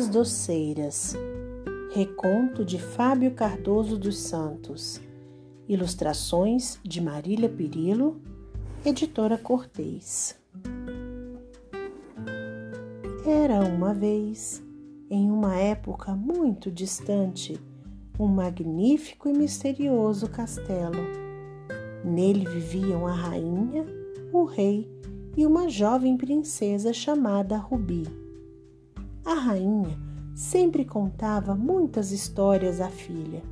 As Doceiras. Reconto de Fábio Cardoso dos Santos. Ilustrações de Marília Pirillo, editora Cortês. Era uma vez, em uma época muito distante, um magnífico e misterioso castelo. Nele viviam a rainha, o rei e uma jovem princesa chamada Rubi. A rainha sempre contava muitas histórias à filha,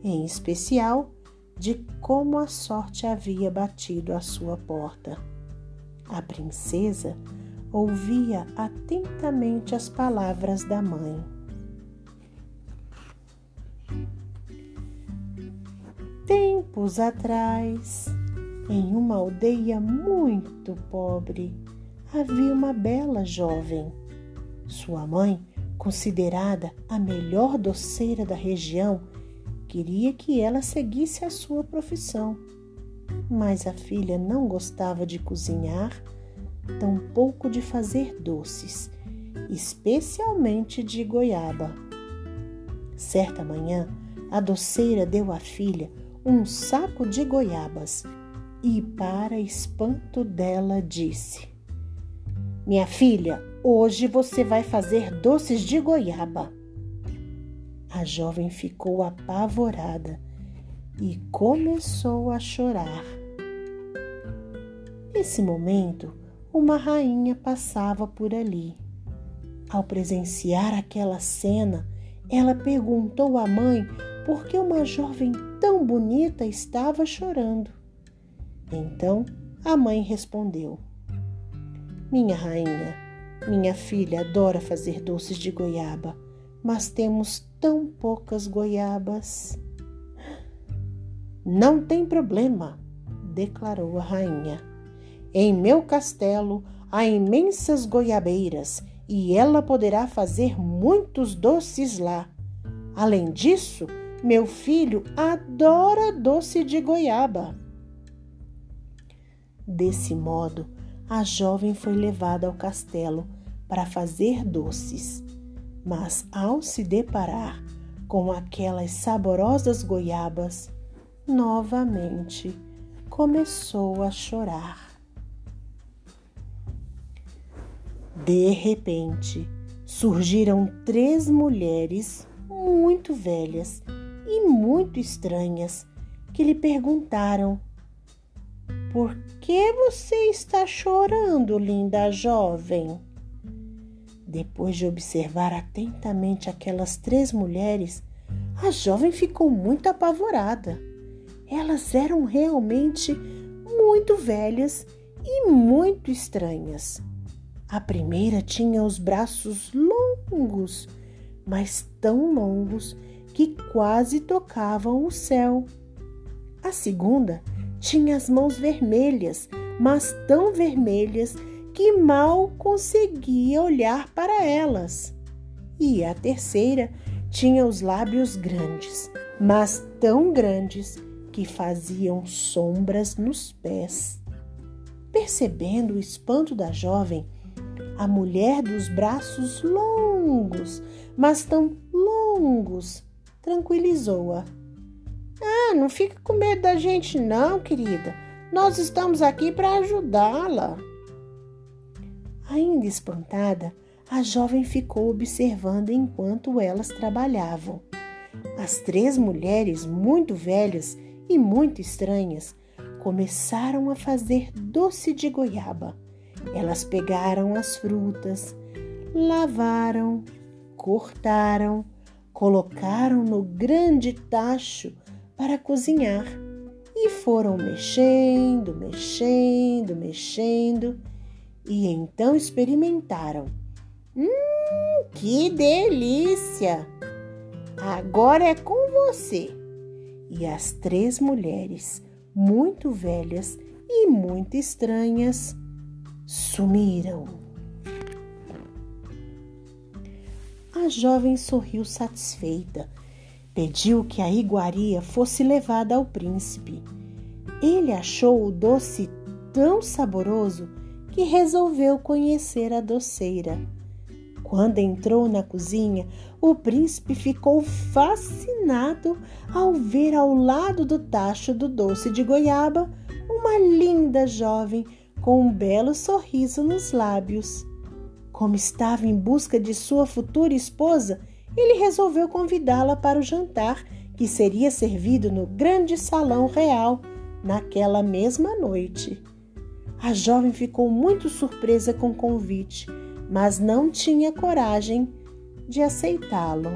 em especial de como a sorte havia batido à sua porta. A princesa ouvia atentamente as palavras da mãe. Tempos atrás, em uma aldeia muito pobre, havia uma bela jovem. Sua mãe, considerada a melhor doceira da região, queria que ela seguisse a sua profissão. Mas a filha não gostava de cozinhar, tampouco de fazer doces, especialmente de goiaba. Certa manhã, a doceira deu à filha um saco de goiabas e, para espanto dela, disse: Minha filha, hoje você vai fazer doces de goiaba. A jovem ficou apavorada e começou a chorar. Nesse momento, uma rainha passava por ali. Ao presenciar aquela cena, ela perguntou à mãe por que uma jovem tão bonita estava chorando. Então a mãe respondeu: Minha rainha, minha filha adora fazer doces de goiaba, mas temos tão poucas goiabas. Não tem problema, declarou a rainha. Em meu castelo há imensas goiabeiras e ela poderá fazer muitos doces lá. Além disso, meu filho adora doce de goiaba. Desse modo, a jovem foi levada ao castelo para fazer doces, mas ao se deparar com aquelas saborosas goiabas, novamente começou a chorar. De repente, surgiram três mulheres muito velhas e muito estranhas que lhe perguntaram por que você está chorando, linda jovem? Depois de observar atentamente aquelas três mulheres, a jovem ficou muito apavorada. Elas eram realmente muito velhas e muito estranhas. A primeira tinha os braços longos, mas tão longos que quase tocavam o céu. A segunda tinha as mãos vermelhas, mas tão vermelhas que mal conseguia olhar para elas. E a terceira tinha os lábios grandes, mas tão grandes que faziam sombras nos pés. Percebendo o espanto da jovem, a mulher dos braços longos, mas tão longos, tranquilizou-a. Ah, não fica com medo da gente, não, querida. Nós estamos aqui para ajudá-la. Ainda espantada, a jovem ficou observando enquanto elas trabalhavam. As três mulheres, muito velhas e muito estranhas, começaram a fazer doce de goiaba. Elas pegaram as frutas, lavaram, cortaram, colocaram no grande tacho para cozinhar e foram mexendo, mexendo, mexendo e então experimentaram. Hum, que delícia! Agora é com você. E as três mulheres, muito velhas e muito estranhas, sumiram. A jovem sorriu satisfeita Pediu que a iguaria fosse levada ao príncipe. Ele achou o doce tão saboroso que resolveu conhecer a doceira. Quando entrou na cozinha, o príncipe ficou fascinado ao ver ao lado do tacho do doce de goiaba uma linda jovem com um belo sorriso nos lábios. Como estava em busca de sua futura esposa, ele resolveu convidá-la para o jantar que seria servido no grande salão real naquela mesma noite. A jovem ficou muito surpresa com o convite mas não tinha coragem de aceitá-lo.